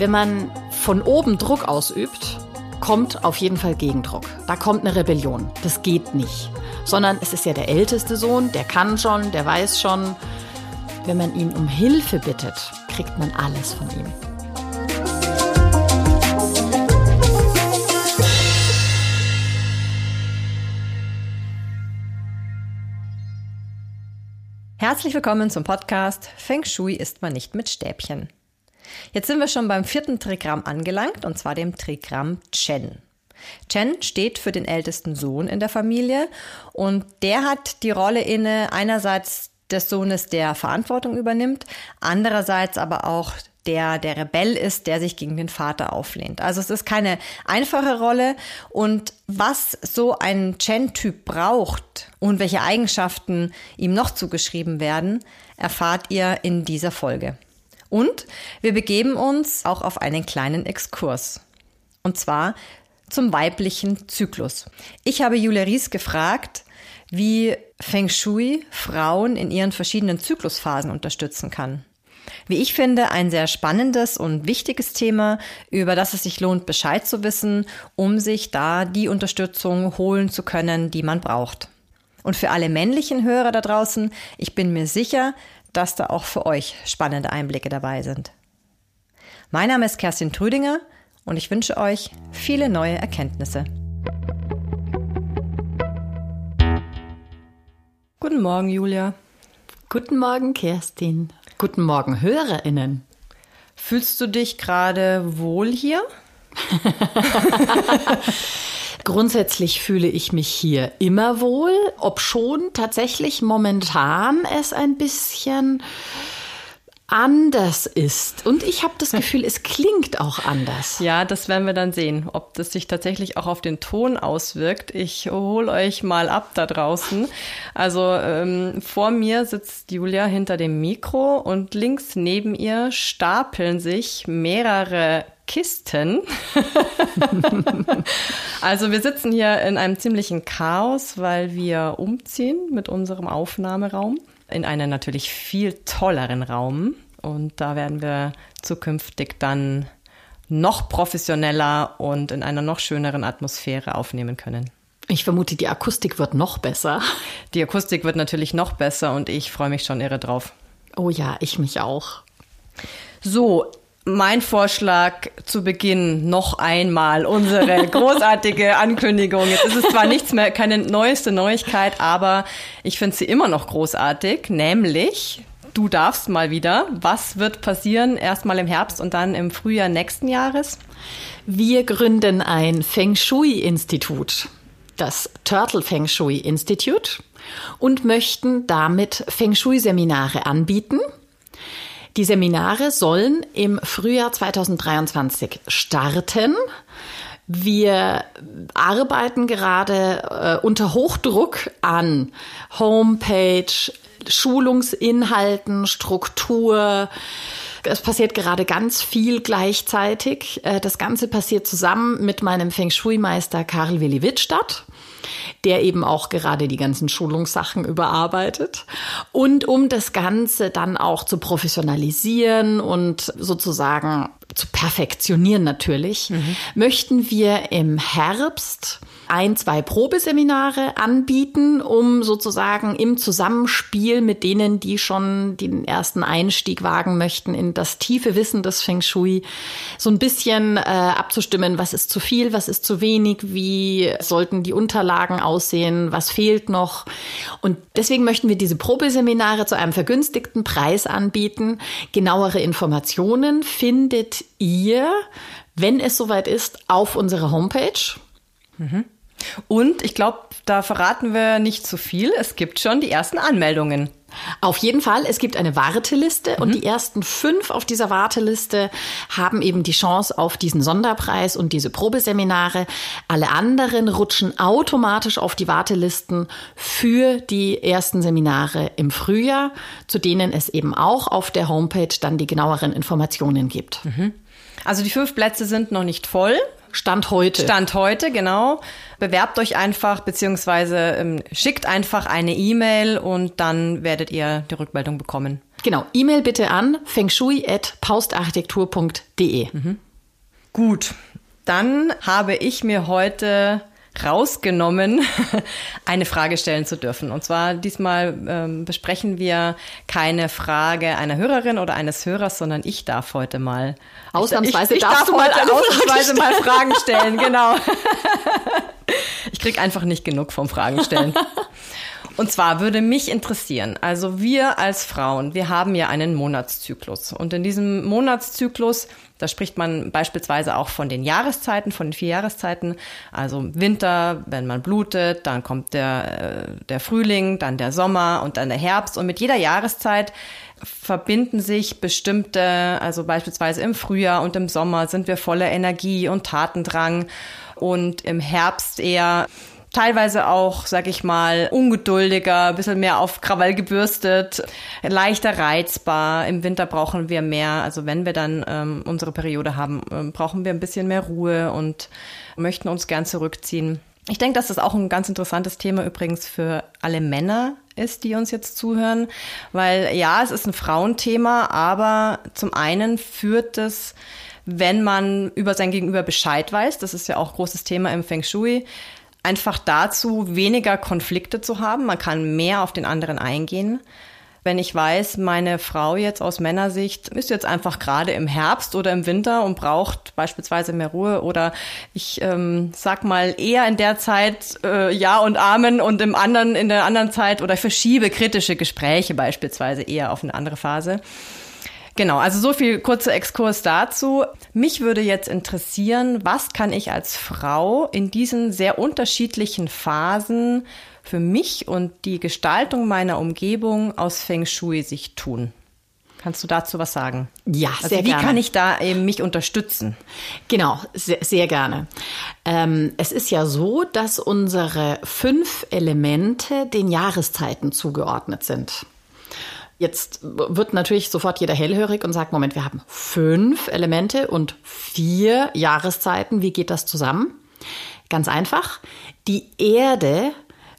Wenn man von oben Druck ausübt, kommt auf jeden Fall Gegendruck. Da kommt eine Rebellion. Das geht nicht. Sondern es ist ja der älteste Sohn, der kann schon, der weiß schon. Wenn man ihn um Hilfe bittet, kriegt man alles von ihm. Herzlich willkommen zum Podcast Feng Shui isst man nicht mit Stäbchen. Jetzt sind wir schon beim vierten Trigramm angelangt, und zwar dem Trigramm Chen. Chen steht für den ältesten Sohn in der Familie und der hat die Rolle inne einerseits des Sohnes, der Verantwortung übernimmt, andererseits aber auch der der Rebell ist, der sich gegen den Vater auflehnt. Also es ist keine einfache Rolle und was so ein Chen-Typ braucht und welche Eigenschaften ihm noch zugeschrieben werden, erfahrt ihr in dieser Folge. Und wir begeben uns auch auf einen kleinen Exkurs. Und zwar zum weiblichen Zyklus. Ich habe Julia Ries gefragt, wie Feng Shui Frauen in ihren verschiedenen Zyklusphasen unterstützen kann. Wie ich finde, ein sehr spannendes und wichtiges Thema, über das es sich lohnt, Bescheid zu wissen, um sich da die Unterstützung holen zu können, die man braucht. Und für alle männlichen Hörer da draußen, ich bin mir sicher, dass da auch für euch spannende Einblicke dabei sind. Mein Name ist Kerstin Trüdinger und ich wünsche euch viele neue Erkenntnisse. Guten Morgen, Julia. Guten Morgen, Kerstin. Guten Morgen, HörerInnen. Fühlst du dich gerade wohl hier? Grundsätzlich fühle ich mich hier immer wohl, ob schon tatsächlich momentan es ein bisschen anders ist. Und ich habe das Gefühl, es klingt auch anders. Ja, das werden wir dann sehen, ob das sich tatsächlich auch auf den Ton auswirkt. Ich hole euch mal ab da draußen. Also ähm, vor mir sitzt Julia hinter dem Mikro und links neben ihr stapeln sich mehrere Kisten. also wir sitzen hier in einem ziemlichen Chaos, weil wir umziehen mit unserem Aufnahmeraum in einen natürlich viel tolleren Raum. Und da werden wir zukünftig dann noch professioneller und in einer noch schöneren Atmosphäre aufnehmen können. Ich vermute, die Akustik wird noch besser. Die Akustik wird natürlich noch besser und ich freue mich schon irre drauf. Oh ja, ich mich auch. So, mein Vorschlag zu Beginn noch einmal unsere großartige Ankündigung. Jetzt ist es zwar nichts mehr, keine neueste Neuigkeit, aber ich finde sie immer noch großartig, nämlich du darfst mal wieder. Was wird passieren? Erstmal im Herbst und dann im Frühjahr nächsten Jahres? Wir gründen ein Feng Shui-Institut, das Turtle Feng Shui Institute, und möchten damit Feng Shui-Seminare anbieten die Seminare sollen im Frühjahr 2023 starten. Wir arbeiten gerade äh, unter Hochdruck an Homepage, Schulungsinhalten, Struktur. Es passiert gerade ganz viel gleichzeitig. Äh, das Ganze passiert zusammen mit meinem Feng Shui-Meister Karl Willi Wittstadt der eben auch gerade die ganzen Schulungssachen überarbeitet. Und um das Ganze dann auch zu professionalisieren und sozusagen zu perfektionieren natürlich, mhm. möchten wir im Herbst ein, zwei Probeseminare anbieten, um sozusagen im Zusammenspiel mit denen, die schon den ersten Einstieg wagen möchten in das tiefe Wissen des Feng Shui, so ein bisschen äh, abzustimmen, was ist zu viel, was ist zu wenig, wie sollten die Unterlagen aussehen, was fehlt noch. Und deswegen möchten wir diese Probeseminare zu einem vergünstigten Preis anbieten. Genauere Informationen findet ihr, wenn es soweit ist, auf unserer Homepage. Mhm. Und ich glaube, da verraten wir nicht zu viel. Es gibt schon die ersten Anmeldungen. Auf jeden Fall, es gibt eine Warteliste mhm. und die ersten fünf auf dieser Warteliste haben eben die Chance auf diesen Sonderpreis und diese Probeseminare. Alle anderen rutschen automatisch auf die Wartelisten für die ersten Seminare im Frühjahr, zu denen es eben auch auf der Homepage dann die genaueren Informationen gibt. Mhm. Also die fünf Plätze sind noch nicht voll. Stand heute. Stand heute, genau. Bewerbt euch einfach, beziehungsweise ähm, schickt einfach eine E-Mail und dann werdet ihr die Rückmeldung bekommen. Genau, E-Mail bitte an fengshui.paustarchitektur.de. Mhm. Gut, dann habe ich mir heute rausgenommen, eine Frage stellen zu dürfen. Und zwar diesmal ähm, besprechen wir keine Frage einer Hörerin oder eines Hörers, sondern ich darf heute mal ausnahmsweise ich, ich darf heute ausnahmsweise mal Fragen stellen. Genau. ich krieg einfach nicht genug vom Fragen stellen. Und zwar würde mich interessieren, also wir als Frauen, wir haben ja einen Monatszyklus. Und in diesem Monatszyklus, da spricht man beispielsweise auch von den Jahreszeiten, von den vier Jahreszeiten. Also Winter, wenn man blutet, dann kommt der, äh, der Frühling, dann der Sommer und dann der Herbst. Und mit jeder Jahreszeit verbinden sich bestimmte, also beispielsweise im Frühjahr und im Sommer sind wir voller Energie und Tatendrang und im Herbst eher teilweise auch, sag ich mal, ungeduldiger, ein bisschen mehr auf Krawall gebürstet, leichter reizbar. Im Winter brauchen wir mehr, also wenn wir dann ähm, unsere Periode haben, ähm, brauchen wir ein bisschen mehr Ruhe und möchten uns gern zurückziehen. Ich denke, dass das auch ein ganz interessantes Thema übrigens für alle Männer ist, die uns jetzt zuhören, weil ja, es ist ein Frauenthema, aber zum einen führt es wenn man über sein Gegenüber Bescheid weiß, das ist ja auch großes Thema im Feng Shui, einfach dazu, weniger Konflikte zu haben. Man kann mehr auf den anderen eingehen. Wenn ich weiß, meine Frau jetzt aus Männersicht ist jetzt einfach gerade im Herbst oder im Winter und braucht beispielsweise mehr Ruhe oder ich ähm, sag mal eher in der Zeit äh, Ja und Amen und im anderen in der anderen Zeit oder verschiebe kritische Gespräche beispielsweise eher auf eine andere Phase Genau, also so viel kurzer Exkurs dazu. Mich würde jetzt interessieren, was kann ich als Frau in diesen sehr unterschiedlichen Phasen für mich und die Gestaltung meiner Umgebung aus Feng Shui sich tun? Kannst du dazu was sagen? Ja, also sehr wie gerne. Wie kann ich da eben mich unterstützen? Genau, sehr, sehr gerne. Ähm, es ist ja so, dass unsere fünf Elemente den Jahreszeiten zugeordnet sind. Jetzt wird natürlich sofort jeder hellhörig und sagt, Moment, wir haben fünf Elemente und vier Jahreszeiten. Wie geht das zusammen? Ganz einfach. Die Erde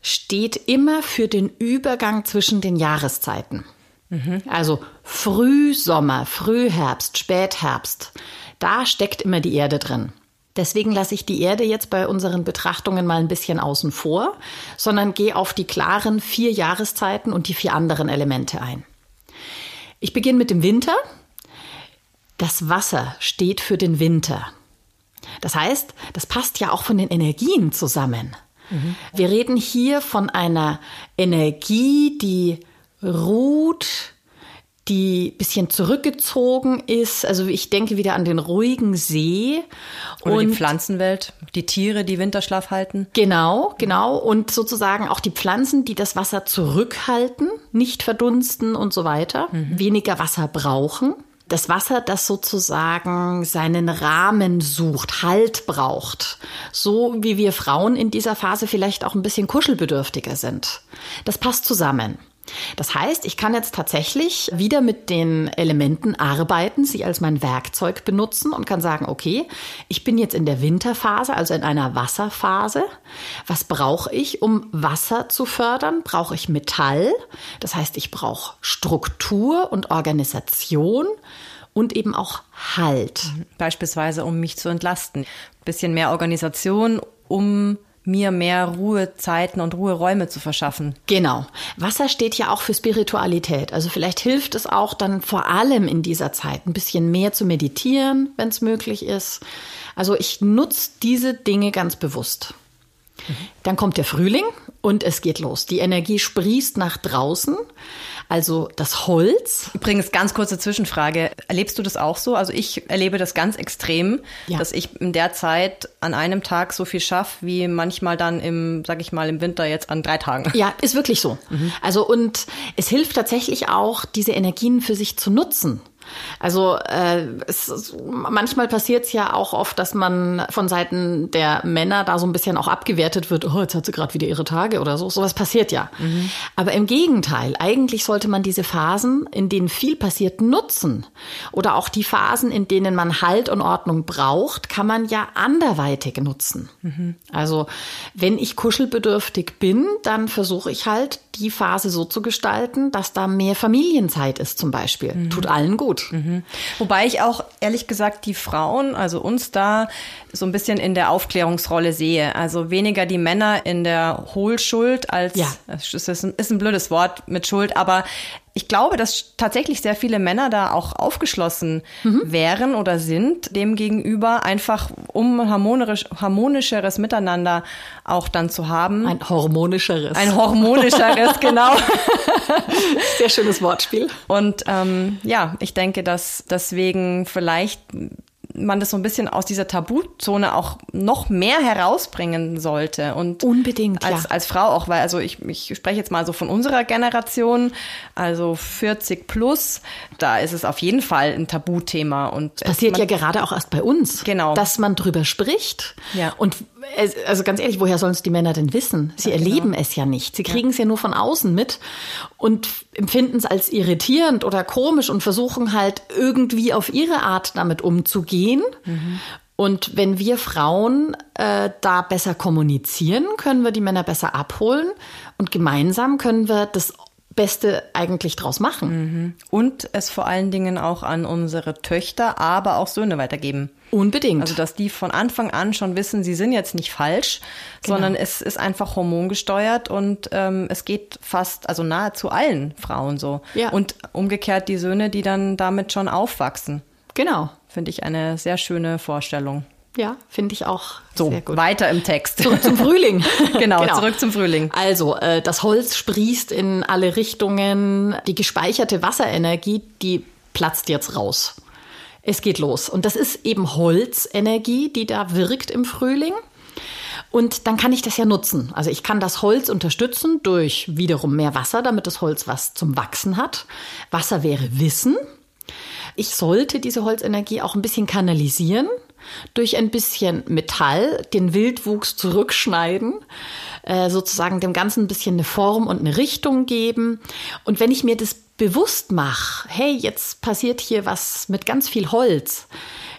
steht immer für den Übergang zwischen den Jahreszeiten. Mhm. Also Frühsommer, Frühherbst, Spätherbst. Da steckt immer die Erde drin. Deswegen lasse ich die Erde jetzt bei unseren Betrachtungen mal ein bisschen außen vor, sondern gehe auf die klaren vier Jahreszeiten und die vier anderen Elemente ein. Ich beginne mit dem Winter. Das Wasser steht für den Winter. Das heißt, das passt ja auch von den Energien zusammen. Mhm. Wir reden hier von einer Energie, die ruht, die bisschen zurückgezogen ist. Also ich denke wieder an den ruhigen See. Oder und die Pflanzenwelt, die Tiere, die Winterschlaf halten. Genau, genau. Und sozusagen auch die Pflanzen, die das Wasser zurückhalten, nicht verdunsten und so weiter, mhm. weniger Wasser brauchen. Das Wasser, das sozusagen seinen Rahmen sucht, Halt braucht. So wie wir Frauen in dieser Phase vielleicht auch ein bisschen kuschelbedürftiger sind. Das passt zusammen. Das heißt, ich kann jetzt tatsächlich wieder mit den Elementen arbeiten, sie als mein Werkzeug benutzen und kann sagen, okay, ich bin jetzt in der Winterphase, also in einer Wasserphase. Was brauche ich, um Wasser zu fördern? Brauche ich Metall? Das heißt, ich brauche Struktur und Organisation und eben auch Halt. Beispielsweise, um mich zu entlasten. Bisschen mehr Organisation, um mir mehr Ruhezeiten und Ruheräume zu verschaffen. Genau. Wasser steht ja auch für Spiritualität. Also vielleicht hilft es auch dann vor allem in dieser Zeit ein bisschen mehr zu meditieren, wenn es möglich ist. Also ich nutze diese Dinge ganz bewusst. Mhm. Dann kommt der Frühling und es geht los. Die Energie sprießt nach draußen. Also das Holz. Übrigens, ganz kurze Zwischenfrage. Erlebst du das auch so? Also ich erlebe das ganz extrem, ja. dass ich in der Zeit an einem Tag so viel schaffe, wie manchmal dann im, sag ich mal, im Winter jetzt an drei Tagen. Ja, ist wirklich so. Mhm. Also und es hilft tatsächlich auch, diese Energien für sich zu nutzen. Also äh, es, manchmal passiert es ja auch oft, dass man von Seiten der Männer da so ein bisschen auch abgewertet wird, oh, jetzt hat sie gerade wieder ihre Tage oder so. Sowas passiert ja. Mhm. Aber im Gegenteil, eigentlich sollte man diese Phasen, in denen viel passiert, nutzen. Oder auch die Phasen, in denen man Halt und Ordnung braucht, kann man ja anderweitig nutzen. Mhm. Also wenn ich kuschelbedürftig bin, dann versuche ich halt die Phase so zu gestalten, dass da mehr Familienzeit ist zum Beispiel. Mhm. Tut allen gut. Mhm. Wobei ich auch ehrlich gesagt die Frauen, also uns da so ein bisschen in der Aufklärungsrolle sehe. Also weniger die Männer in der Hohlschuld als, ja. das ist ein, ist ein blödes Wort mit Schuld, aber ich glaube, dass tatsächlich sehr viele Männer da auch aufgeschlossen mhm. wären oder sind, demgegenüber einfach um harmonisch, harmonischeres Miteinander auch dann zu haben. Ein harmonischeres. Ein harmonischeres, genau. Sehr schönes Wortspiel. Und ähm, ja, ich denke, dass deswegen vielleicht man das so ein bisschen aus dieser Tabuzone auch noch mehr herausbringen sollte. Und unbedingt als, ja. als Frau auch, weil also ich, ich spreche jetzt mal so von unserer Generation, also 40 plus, da ist es auf jeden Fall ein Tabuthema. Und passiert man, ja gerade auch erst bei uns, genau. dass man drüber spricht. Ja. Und also ganz ehrlich, woher sollen es die Männer denn wissen? Sie ja, genau. erleben es ja nicht. Sie kriegen es ja. ja nur von außen mit und empfinden es als irritierend oder komisch und versuchen halt irgendwie auf ihre Art damit umzugehen. Mhm. Und wenn wir Frauen äh, da besser kommunizieren, können wir die Männer besser abholen und gemeinsam können wir das Beste eigentlich draus machen. Mhm. Und es vor allen Dingen auch an unsere Töchter, aber auch Söhne weitergeben. Unbedingt. Also, dass die von Anfang an schon wissen, sie sind jetzt nicht falsch, genau. sondern es ist einfach hormongesteuert und ähm, es geht fast, also nahezu allen Frauen so. Ja. Und umgekehrt die Söhne, die dann damit schon aufwachsen. Genau. Finde ich eine sehr schöne Vorstellung. Ja, finde ich auch so, sehr gut. Weiter im Text. Zurück zum Frühling. genau, genau, zurück zum Frühling. Also, äh, das Holz sprießt in alle Richtungen. Die gespeicherte Wasserenergie, die platzt jetzt raus. Es geht los. Und das ist eben Holzenergie, die da wirkt im Frühling. Und dann kann ich das ja nutzen. Also ich kann das Holz unterstützen durch wiederum mehr Wasser, damit das Holz was zum Wachsen hat. Wasser wäre Wissen. Ich sollte diese Holzenergie auch ein bisschen kanalisieren durch ein bisschen Metall, den Wildwuchs zurückschneiden, äh, sozusagen dem Ganzen ein bisschen eine Form und eine Richtung geben. Und wenn ich mir das bewusst mache, hey, jetzt passiert hier was mit ganz viel Holz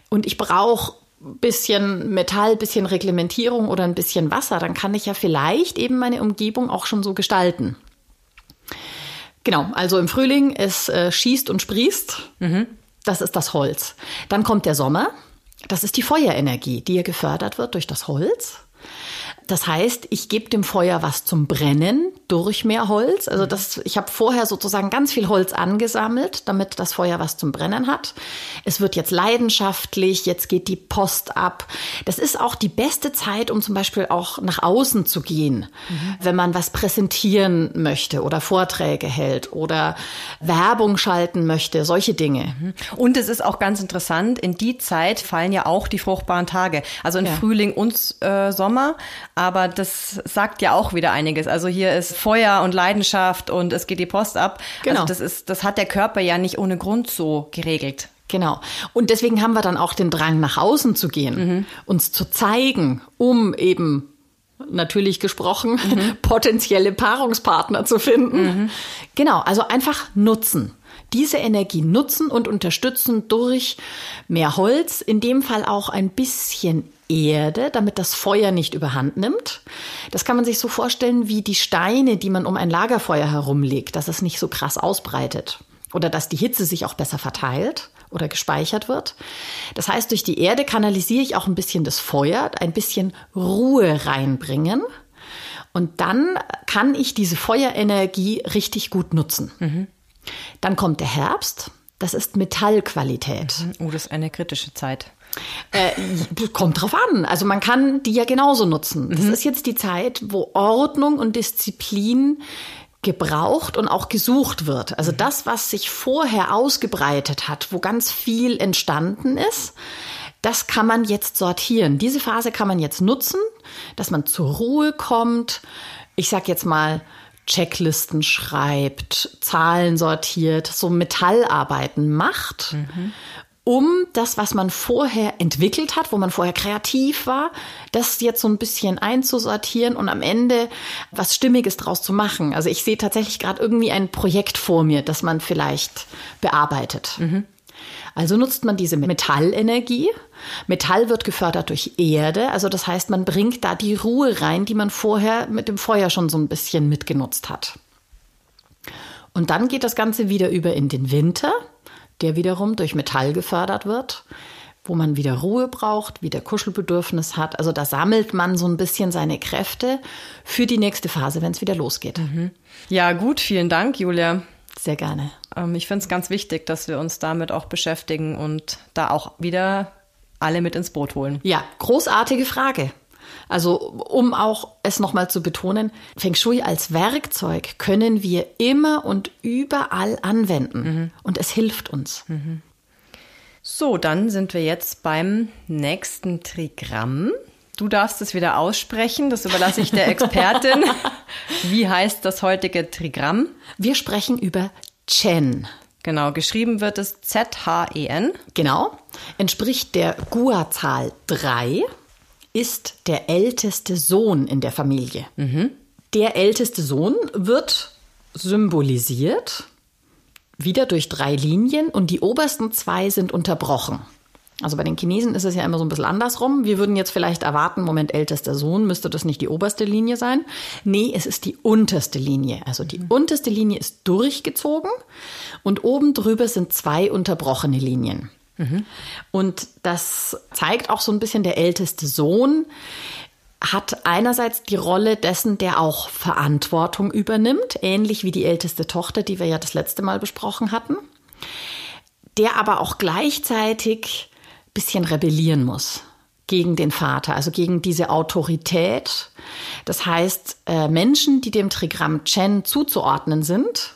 und ich brauche bisschen Metall, bisschen Reglementierung oder ein bisschen Wasser, dann kann ich ja vielleicht eben meine Umgebung auch schon so gestalten. Genau, also im Frühling, es äh, schießt und sprießt. Mhm. Das ist das Holz. Dann kommt der Sommer. Das ist die Feuerenergie, die ja gefördert wird durch das Holz. Das heißt, ich gebe dem Feuer was zum Brennen durch mehr Holz. Also das, ich habe vorher sozusagen ganz viel Holz angesammelt, damit das Feuer was zum Brennen hat. Es wird jetzt leidenschaftlich, jetzt geht die Post ab. Das ist auch die beste Zeit, um zum Beispiel auch nach außen zu gehen, mhm. wenn man was präsentieren möchte oder Vorträge hält oder Werbung schalten möchte, solche Dinge. Mhm. Und es ist auch ganz interessant, in die Zeit fallen ja auch die fruchtbaren Tage. Also in ja. Frühling und äh, Sommer aber das sagt ja auch wieder einiges. Also hier ist Feuer und Leidenschaft und es geht die Post ab. Also genau. Also das ist, das hat der Körper ja nicht ohne Grund so geregelt. Genau. Und deswegen haben wir dann auch den Drang, nach außen zu gehen, mhm. uns zu zeigen, um eben natürlich gesprochen, mhm. potenzielle Paarungspartner zu finden. Mhm. Genau, also einfach nutzen. Diese Energie nutzen und unterstützen durch mehr Holz, in dem Fall auch ein bisschen Erde, damit das Feuer nicht überhand nimmt. Das kann man sich so vorstellen wie die Steine, die man um ein Lagerfeuer herumlegt, dass es nicht so krass ausbreitet oder dass die Hitze sich auch besser verteilt oder gespeichert wird. Das heißt, durch die Erde kanalisiere ich auch ein bisschen das Feuer, ein bisschen Ruhe reinbringen. Und dann kann ich diese Feuerenergie richtig gut nutzen. Mhm. Dann kommt der Herbst. Das ist Metallqualität. Oh, das ist eine kritische Zeit. Äh, kommt drauf an. Also man kann die ja genauso nutzen. Das mhm. ist jetzt die Zeit, wo Ordnung und Disziplin gebraucht und auch gesucht wird. Also mhm. das, was sich vorher ausgebreitet hat, wo ganz viel entstanden ist, das kann man jetzt sortieren. Diese Phase kann man jetzt nutzen, dass man zur Ruhe kommt. Ich sag jetzt mal, Checklisten schreibt, Zahlen sortiert, so Metallarbeiten macht. Mhm um das, was man vorher entwickelt hat, wo man vorher kreativ war, das jetzt so ein bisschen einzusortieren und am Ende was Stimmiges draus zu machen. Also ich sehe tatsächlich gerade irgendwie ein Projekt vor mir, das man vielleicht bearbeitet. Mhm. Also nutzt man diese Metallenergie. Metall wird gefördert durch Erde, also das heißt, man bringt da die Ruhe rein, die man vorher mit dem Feuer schon so ein bisschen mitgenutzt hat. Und dann geht das Ganze wieder über in den Winter, der wiederum durch Metall gefördert wird, wo man wieder Ruhe braucht, wieder Kuschelbedürfnis hat. Also da sammelt man so ein bisschen seine Kräfte für die nächste Phase, wenn es wieder losgeht. Mhm. Ja, gut, vielen Dank, Julia. Sehr gerne. Ähm, ich finde es ganz wichtig, dass wir uns damit auch beschäftigen und da auch wieder alle mit ins Boot holen. Ja, großartige Frage. Also um auch es nochmal zu betonen, Feng Shui als Werkzeug können wir immer und überall anwenden mhm. und es hilft uns. Mhm. So, dann sind wir jetzt beim nächsten Trigramm. Du darfst es wieder aussprechen, das überlasse ich der Expertin. Wie heißt das heutige Trigramm? Wir sprechen über Chen. Genau, geschrieben wird es Z-H-E-N. Genau, entspricht der Gua-Zahl 3, ist der älteste Sohn in der Familie. Mhm. Der älteste Sohn wird symbolisiert wieder durch drei Linien und die obersten zwei sind unterbrochen. Also bei den Chinesen ist es ja immer so ein bisschen andersrum. Wir würden jetzt vielleicht erwarten, Moment, ältester Sohn, müsste das nicht die oberste Linie sein? Nee, es ist die unterste Linie. Also die mhm. unterste Linie ist durchgezogen und oben drüber sind zwei unterbrochene Linien. Mhm. Und das zeigt auch so ein bisschen der älteste Sohn hat einerseits die Rolle dessen, der auch Verantwortung übernimmt, ähnlich wie die älteste Tochter, die wir ja das letzte Mal besprochen hatten, der aber auch gleichzeitig bisschen rebellieren muss gegen den Vater, also gegen diese Autorität. Das heißt, äh, Menschen, die dem Trigramm Chen zuzuordnen sind,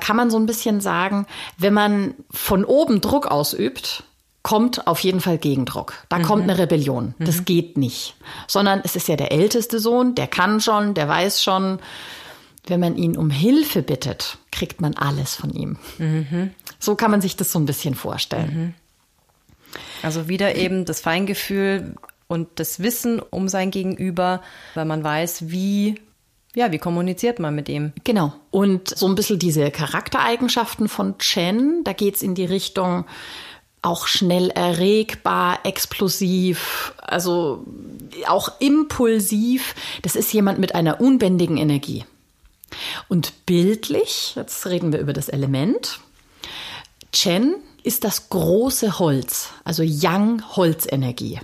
kann man so ein bisschen sagen, wenn man von oben Druck ausübt, kommt auf jeden Fall Gegendruck. Da mhm. kommt eine Rebellion. Das mhm. geht nicht. Sondern es ist ja der älteste Sohn, der kann schon, der weiß schon. Wenn man ihn um Hilfe bittet, kriegt man alles von ihm. Mhm. So kann man sich das so ein bisschen vorstellen. Also wieder eben das Feingefühl und das Wissen um sein Gegenüber, weil man weiß, wie ja, wie kommuniziert man mit ihm? Genau. Und so ein bisschen diese Charaktereigenschaften von Chen, da geht's in die Richtung, auch schnell erregbar, explosiv, also auch impulsiv. Das ist jemand mit einer unbändigen Energie. Und bildlich, jetzt reden wir über das Element. Chen ist das große Holz, also Yang Holzenergie.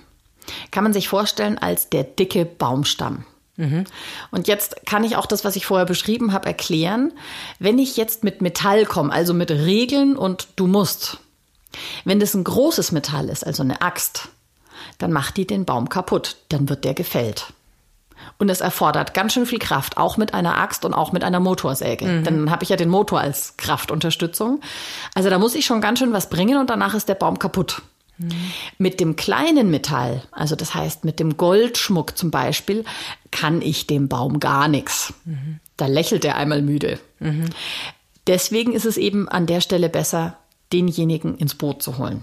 Kann man sich vorstellen als der dicke Baumstamm. Mhm. Und jetzt kann ich auch das, was ich vorher beschrieben habe, erklären. Wenn ich jetzt mit Metall komme, also mit Regeln und du musst, wenn das ein großes Metall ist, also eine Axt, dann macht die den Baum kaputt, dann wird der gefällt. Und es erfordert ganz schön viel Kraft, auch mit einer Axt und auch mit einer Motorsäge. Mhm. Dann habe ich ja den Motor als Kraftunterstützung. Also da muss ich schon ganz schön was bringen und danach ist der Baum kaputt. Mhm. Mit dem kleinen Metall, also das heißt mit dem Goldschmuck zum Beispiel, kann ich dem Baum gar nichts. Mhm. Da lächelt er einmal müde. Mhm. Deswegen ist es eben an der Stelle besser, denjenigen ins Boot zu holen.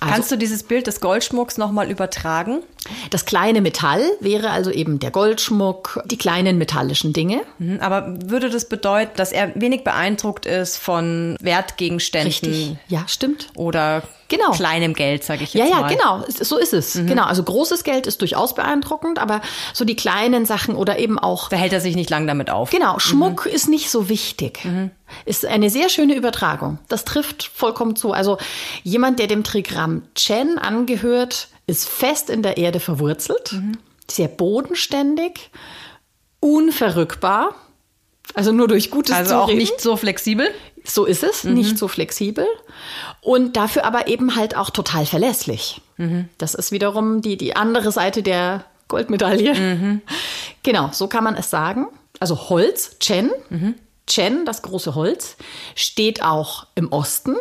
Also, Kannst du dieses Bild des Goldschmucks nochmal übertragen? Das kleine Metall wäre also eben der Goldschmuck, die kleinen metallischen Dinge. Mhm, aber würde das bedeuten, dass er wenig beeindruckt ist von Wertgegenständen? Richtig. Ja, stimmt. Oder genau. kleinem Geld, sage ich jetzt ja, ja, mal. Ja, genau, so ist es. Mhm. Genau, also großes Geld ist durchaus beeindruckend, aber so die kleinen Sachen oder eben auch da hält er sich nicht lang damit auf. Genau, Schmuck mhm. ist nicht so wichtig. Mhm. Ist eine sehr schöne Übertragung. Das trifft vollkommen zu. Also jemand, der dem Trigramm Chen angehört, ist fest in der Erde verwurzelt, mhm. sehr bodenständig, unverrückbar. Also nur durch gutes Also Zureden. auch nicht so flexibel? So ist es, mhm. nicht so flexibel. Und dafür aber eben halt auch total verlässlich. Mhm. Das ist wiederum die, die andere Seite der Goldmedaille. Mhm. Genau, so kann man es sagen. Also Holz, Chen, mhm. Chen, das große Holz, steht auch im Osten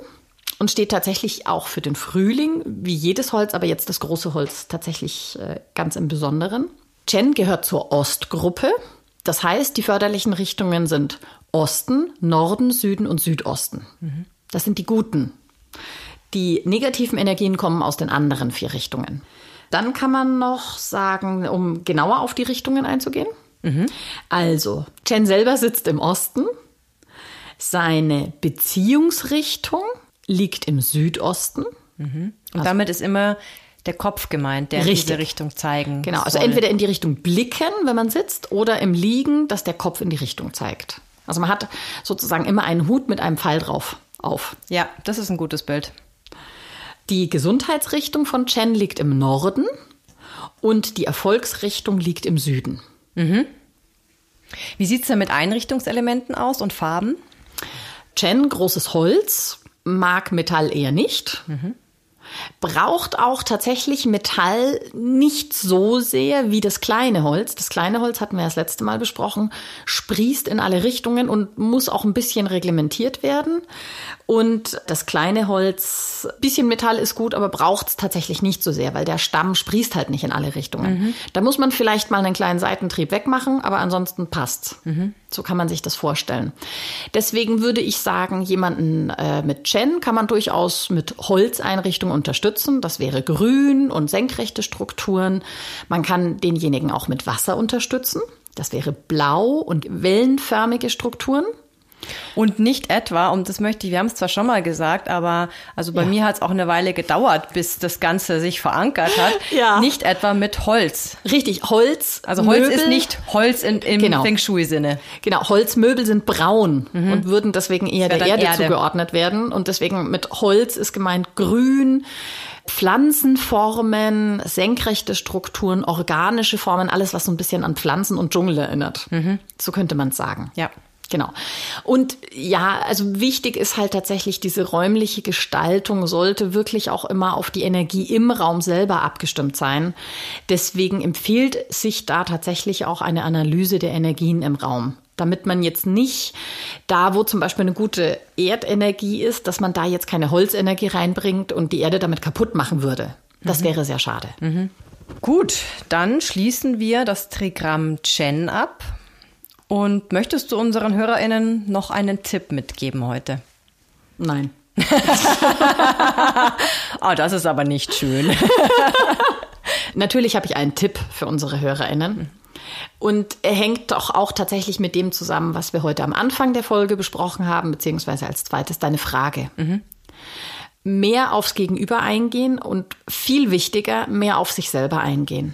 und steht tatsächlich auch für den Frühling, wie jedes Holz, aber jetzt das große Holz tatsächlich äh, ganz im Besonderen. Chen gehört zur Ostgruppe. Das heißt, die förderlichen Richtungen sind Osten, Norden, Süden und Südosten. Mhm. Das sind die guten. Die negativen Energien kommen aus den anderen vier Richtungen. Dann kann man noch sagen, um genauer auf die Richtungen einzugehen. Mhm. Also, Chen selber sitzt im Osten. Seine Beziehungsrichtung liegt im Südosten. Mhm. Und also, damit ist immer der Kopf gemeint, der richtig. in diese Richtung zeigen Genau, also soll. entweder in die Richtung blicken, wenn man sitzt, oder im Liegen, dass der Kopf in die Richtung zeigt. Also man hat sozusagen immer einen Hut mit einem Pfeil drauf auf. Ja, das ist ein gutes Bild. Die Gesundheitsrichtung von Chen liegt im Norden und die Erfolgsrichtung liegt im Süden. Wie sieht's denn mit Einrichtungselementen aus und Farben? Chen, großes Holz, mag Metall eher nicht. Braucht auch tatsächlich Metall nicht so sehr wie das kleine Holz. Das kleine Holz hatten wir das letzte Mal besprochen, sprießt in alle Richtungen und muss auch ein bisschen reglementiert werden. Und das kleine Holz, bisschen Metall ist gut, aber braucht es tatsächlich nicht so sehr, weil der Stamm sprießt halt nicht in alle Richtungen. Da muss man vielleicht mal einen kleinen Seitentrieb wegmachen, aber ansonsten passt's. So kann man sich das vorstellen. Deswegen würde ich sagen, jemanden äh, mit Chen kann man durchaus mit Holzeinrichtungen unterstützen. Das wäre grün und senkrechte Strukturen. Man kann denjenigen auch mit Wasser unterstützen. Das wäre blau und wellenförmige Strukturen. Und nicht etwa, und das möchte ich, wir haben es zwar schon mal gesagt, aber also bei Ja. mir hat es auch eine Weile gedauert, bis das Ganze sich verankert hat. Ja. Nicht etwa mit Holz. Richtig, Holz. Also Holz Möbel, ist nicht Holz in, im Genau. Feng Shui-Sinne. Genau, Holzmöbel sind braun und würden deswegen eher der Erde, Erde. zugeordnet werden. Und deswegen mit Holz ist gemeint grün, Pflanzenformen, senkrechte Strukturen, organische Formen, alles, was so ein bisschen an Pflanzen und Dschungel erinnert. So könnte man es sagen. Ja. Genau. Und ja, also wichtig ist halt tatsächlich diese räumliche Gestaltung sollte wirklich auch immer auf die Energie im Raum selber abgestimmt sein. Deswegen empfiehlt sich da tatsächlich auch eine Analyse der Energien im Raum. Damit man jetzt nicht da, wo zum Beispiel eine gute Erdenergie ist, dass man da jetzt keine Holzenergie reinbringt und die Erde damit kaputt machen würde. Das wäre sehr schade. Gut, dann schließen wir das Trigramm Chen ab. Und möchtest du unseren HörerInnen noch einen Tipp mitgeben heute? Nein. Ah, das ist aber nicht schön. Natürlich habe ich einen Tipp für unsere HörerInnen. Und er hängt doch auch tatsächlich mit dem zusammen, was wir heute am Anfang der Folge besprochen haben, beziehungsweise als zweites deine Frage. Mehr aufs Gegenüber eingehen und viel wichtiger, mehr auf sich selber eingehen.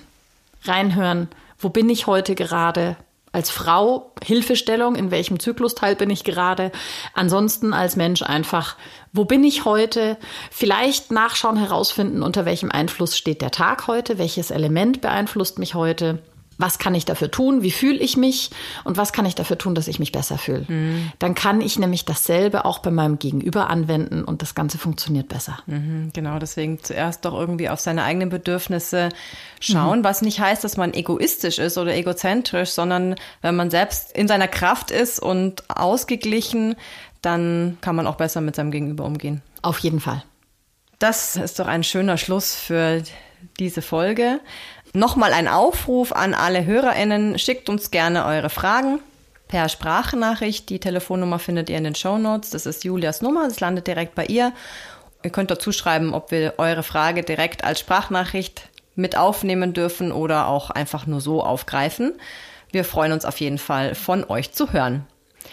Reinhören, wo bin ich heute gerade? Als Frau Hilfestellung, in welchem Zyklusteil bin ich gerade? Ansonsten als Mensch einfach, wo bin ich heute? Vielleicht nachschauen, herausfinden, unter welchem Einfluss steht der Tag heute? Welches Element beeinflusst mich heute? Was kann ich dafür tun? Wie fühle ich mich? Und was kann ich dafür tun, dass ich mich besser fühle? Dann kann ich nämlich dasselbe auch bei meinem Gegenüber anwenden und das Ganze funktioniert besser. Genau, deswegen zuerst doch irgendwie auf seine eigenen Bedürfnisse schauen, was nicht heißt, dass man egoistisch ist oder egozentrisch, sondern wenn man selbst in seiner Kraft ist und ausgeglichen, dann kann man auch besser mit seinem Gegenüber umgehen. Auf jeden Fall. Das ist doch ein schöner Schluss für diese Folge. Nochmal ein Aufruf an alle HörerInnen. Schickt uns gerne eure Fragen per Sprachnachricht. Die Telefonnummer findet ihr in den Show Notes. Das ist Julias Nummer. Das landet direkt bei ihr. Ihr könnt dazu schreiben, ob wir eure Frage direkt als Sprachnachricht mit aufnehmen dürfen oder auch einfach nur so aufgreifen. Wir freuen uns auf jeden Fall, von euch zu hören.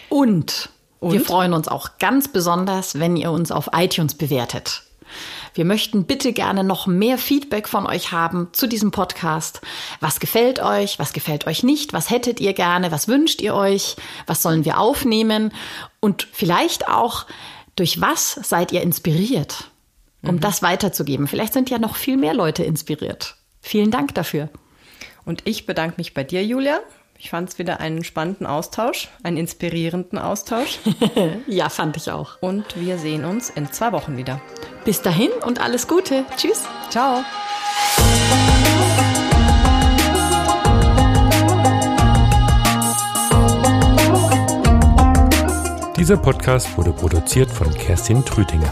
Und, wir Und? freuen uns auch ganz besonders, wenn ihr uns auf iTunes bewertet. Wir möchten bitte gerne noch mehr Feedback von euch haben zu diesem Podcast. Was gefällt euch? Was gefällt euch nicht? Was hättet ihr gerne? Was wünscht ihr euch? Was sollen wir aufnehmen? Und vielleicht auch, durch was seid ihr inspiriert? Um das weiterzugeben. Vielleicht sind ja noch viel mehr Leute inspiriert. Vielen Dank dafür. Und ich bedanke mich bei dir, Julia. Ich fand es wieder einen spannenden Austausch, einen inspirierenden Austausch. Ja, fand ich auch. Und wir sehen uns in zwei Wochen wieder. Bis dahin und alles Gute. Tschüss. Ciao. Dieser Podcast wurde produziert von Kerstin Trütinger.